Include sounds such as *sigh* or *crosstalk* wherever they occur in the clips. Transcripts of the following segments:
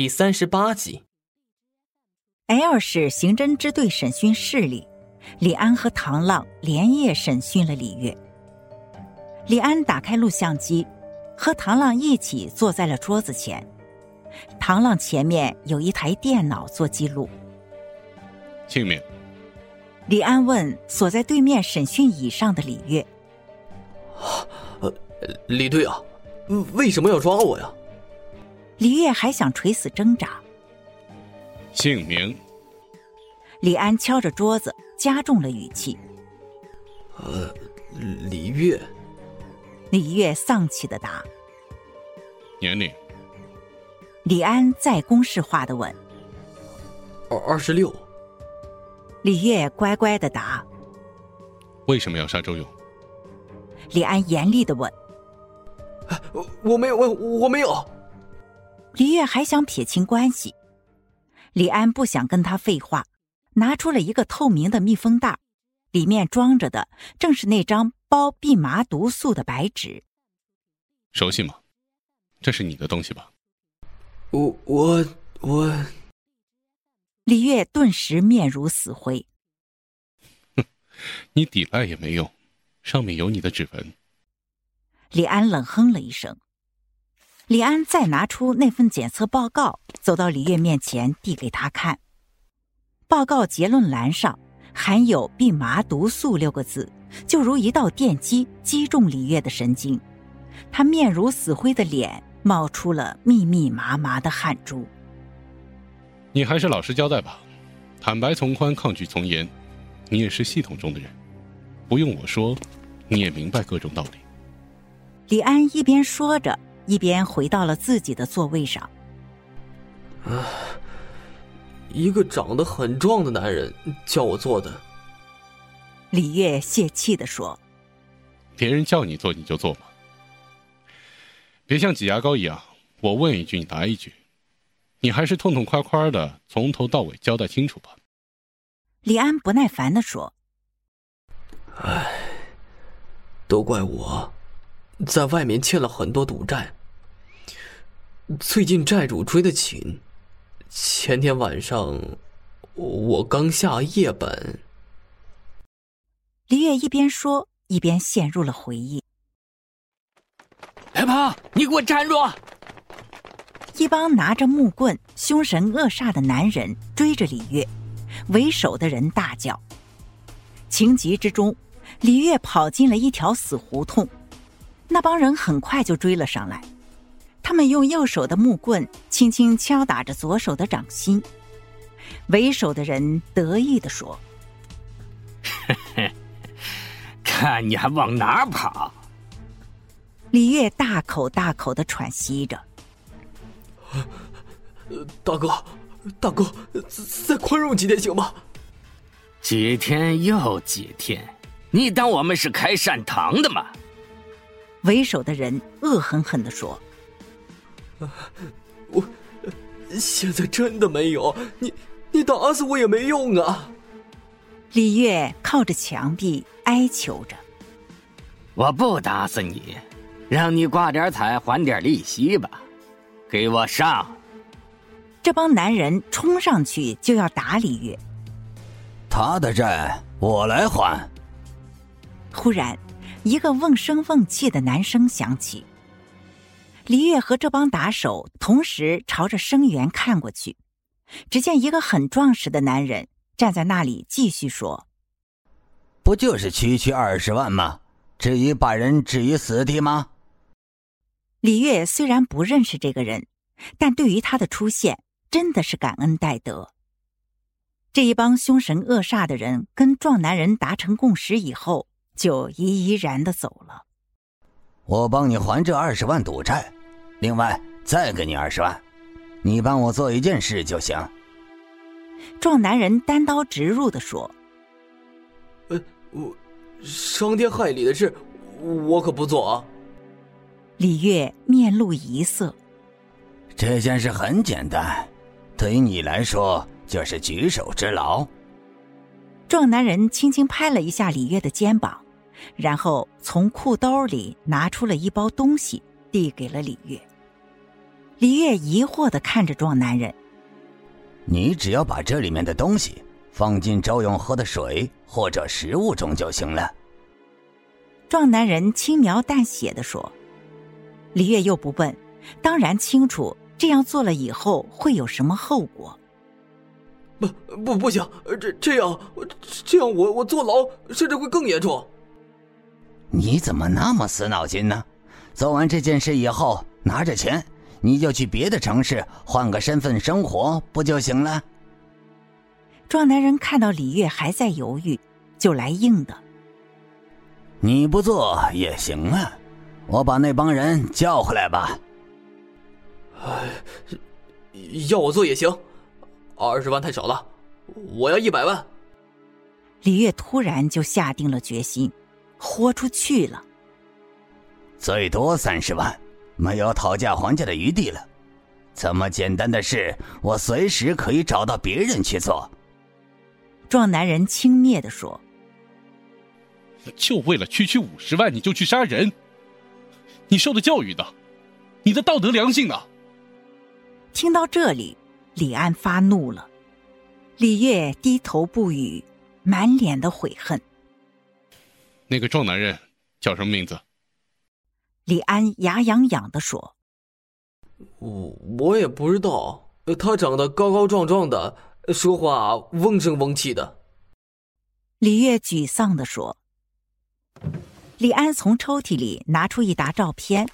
第三十八集。L 市刑侦支队审讯室里，李安和唐浪连夜审讯了李月。李安打开录像机，和唐浪一起坐在了桌子前。唐浪前面有一台电脑做记录。姓名。李安问锁在对面审讯椅上的李月：“呃，李队啊，为什么要抓我呀？”李月还想垂死挣扎。姓名。李安敲着桌子，加重了语气：“呃，李月。”李月丧气的答：“年龄。”李安再公式化的问：“二二十六。”李月乖乖的答：“为什么要杀周勇？”李安严厉的问：“我我没有，我我没有。”李月还想撇清关系，李安不想跟他废话，拿出了一个透明的密封袋，里面装着的正是那张包蓖麻毒素的白纸。熟悉吗？这是你的东西吧？我我我。李月顿时面如死灰。哼，*laughs* 你抵赖也没用，上面有你的指纹。李安冷哼了一声。李安再拿出那份检测报告，走到李月面前，递给他看。报告结论栏上含有“蓖麻毒素”六个字，就如一道电击击中李月的神经，他面如死灰的脸冒出了密密麻麻的汗珠。你还是老实交代吧，坦白从宽，抗拒从严。你也是系统中的人，不用我说，你也明白各种道理。李安一边说着。一边回到了自己的座位上。啊，一个长得很壮的男人叫我做的。李月泄气的说：“别人叫你做你就做嘛，别像挤牙膏一样，我问一句你答一句，你还是痛痛快快的从头到尾交代清楚吧。”李安不耐烦的说：“唉，都怪我。”在外面欠了很多赌债，最近债主追得紧。前天晚上，我刚下夜本。李月一边说，一边陷入了回忆。别跑！你给我站住！一帮拿着木棍、凶神恶煞的男人追着李月，为首的人大叫。情急之中，李月跑进了一条死胡同。那帮人很快就追了上来，他们用右手的木棍轻轻敲打着左手的掌心。为首的人得意地说：“ *laughs* 看你还往哪跑！”李月大口大口的喘息着：“大哥，大哥，再宽容几天行吗？”几天又几天？你当我们是开善堂的吗？为首的人恶狠狠的说：“我现在真的没有你，你打死我也没用啊！”李月靠着墙壁哀求着：“我不打死你，让你挂点彩还点利息吧，给我上！”这帮男人冲上去就要打李月，他的债我来还。忽然。一个瓮声瓮气的男声响起。李月和这帮打手同时朝着声源看过去，只见一个很壮实的男人站在那里，继续说：“不就是区区二十万吗？至于把人置于死地吗？”李月虽然不认识这个人，但对于他的出现真的是感恩戴德。这一帮凶神恶煞的人跟壮男人达成共识以后。就怡怡然的走了。我帮你还这二十万赌债，另外再给你二十万，你帮我做一件事就行。壮男人单刀直入的说：“呃，我伤天害理的事，我可不做啊。”李月面露疑色：“这件事很简单，对于你来说就是举手之劳。”壮男人轻轻拍了一下李月的肩膀。然后从裤兜里拿出了一包东西，递给了李月。李月疑惑的看着壮男人：“你只要把这里面的东西放进周勇喝的水或者食物中就行了。”壮男人轻描淡写的说。李月又不问，当然清楚这样做了以后会有什么后果。不不不行，这这样这样我我坐牢甚至会更严重。你怎么那么死脑筋呢？做完这件事以后，拿着钱，你就去别的城市换个身份生活不就行了？壮男人看到李月还在犹豫，就来硬的。你不做也行啊，我把那帮人叫回来吧。哎，要我做也行，二十万太少了，我要一百万。李月突然就下定了决心，豁出去了。最多三十万，没有讨价还价的余地了。这么简单的事，我随时可以找到别人去做。壮男人轻蔑的说：“就为了区区五十万，你就去杀人？你受的教育呢？你的道德良心呢？”听到这里，李安发怒了。李月低头不语，满脸的悔恨。那个壮男人叫什么名字？李安牙痒痒的说：“我我也不知道，他长得高高壮壮的，说话嗡声嗡气的。”李月沮丧的说。李安从抽屉里拿出一沓照片，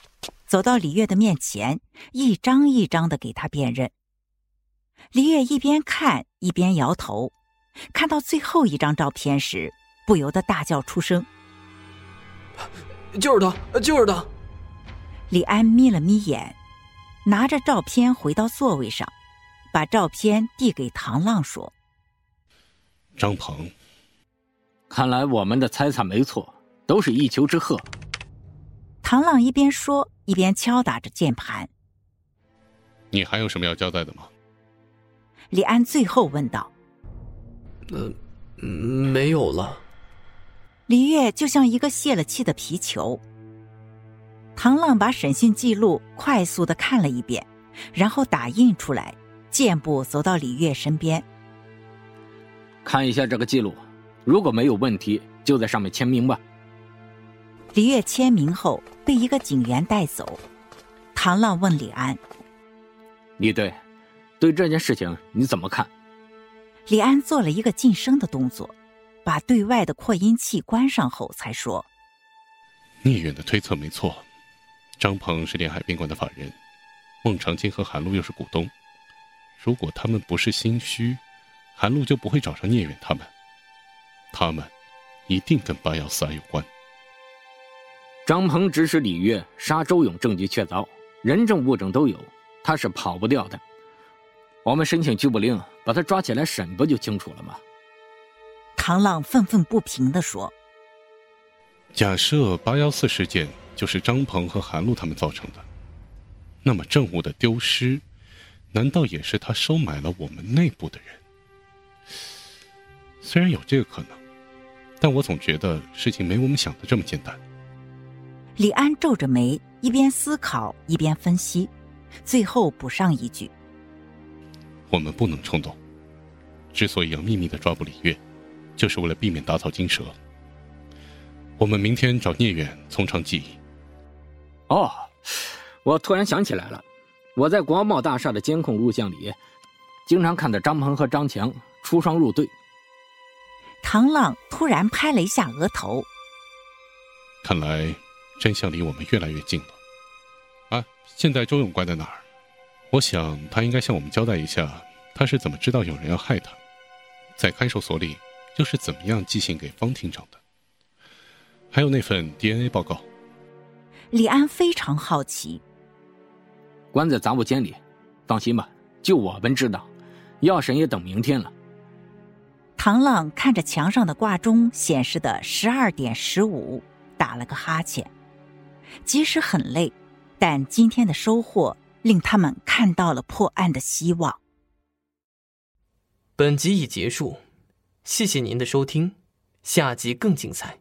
走到李月的面前，一张一张的给他辨认。李月一边看一边摇头，看到最后一张照片时，不由得大叫出声：“就是他，就是他！”李安眯了眯眼，拿着照片回到座位上，把照片递给唐浪说：“张鹏，看来我们的猜测没错，都是一丘之貉。”唐浪一边说一边敲打着键盘。“你还有什么要交代的吗？”李安最后问道。“呃，没有了。”李月就像一个泄了气的皮球。唐浪把审讯记录快速的看了一遍，然后打印出来，健步走到李月身边。看一下这个记录，如果没有问题，就在上面签名吧。李月签名后被一个警员带走。唐浪问李安：“李队，对这件事情你怎么看？”李安做了一个噤声的动作，把对外的扩音器关上后才说：“聂远的推测没错。”张鹏是连海宾馆的法人，孟长青和韩露又是股东。如果他们不是心虚，韩露就不会找上聂远他们。他们一定跟八幺四二有关。张鹏指使李月杀周勇，证据确凿，人证物证都有，他是跑不掉的。我们申请拘捕令，把他抓起来审，不就清楚了吗？唐浪愤愤不平地说：“假设八幺四事件……”就是张鹏和韩露他们造成的，那么证物的丢失，难道也是他收买了我们内部的人？虽然有这个可能，但我总觉得事情没我们想的这么简单。李安皱着眉，一边思考一边分析，最后补上一句：“我们不能冲动。之所以要秘密的抓捕李月，就是为了避免打草惊蛇。我们明天找聂远从长计议。”哦，我突然想起来了，我在国贸大厦的监控录像里，经常看到张鹏和张强出双入对。唐浪突然拍了一下额头，看来真相离我们越来越近了。啊，现在周勇关在哪儿？我想他应该向我们交代一下，他是怎么知道有人要害他，在看守所里又是怎么样寄信给方厅长的？还有那份 DNA 报告。李安非常好奇。关在杂物间里，放心吧，就我们知道。要审也等明天了。唐浪看着墙上的挂钟显示的十二点十五，打了个哈欠。即使很累，但今天的收获令他们看到了破案的希望。本集已结束，谢谢您的收听，下集更精彩。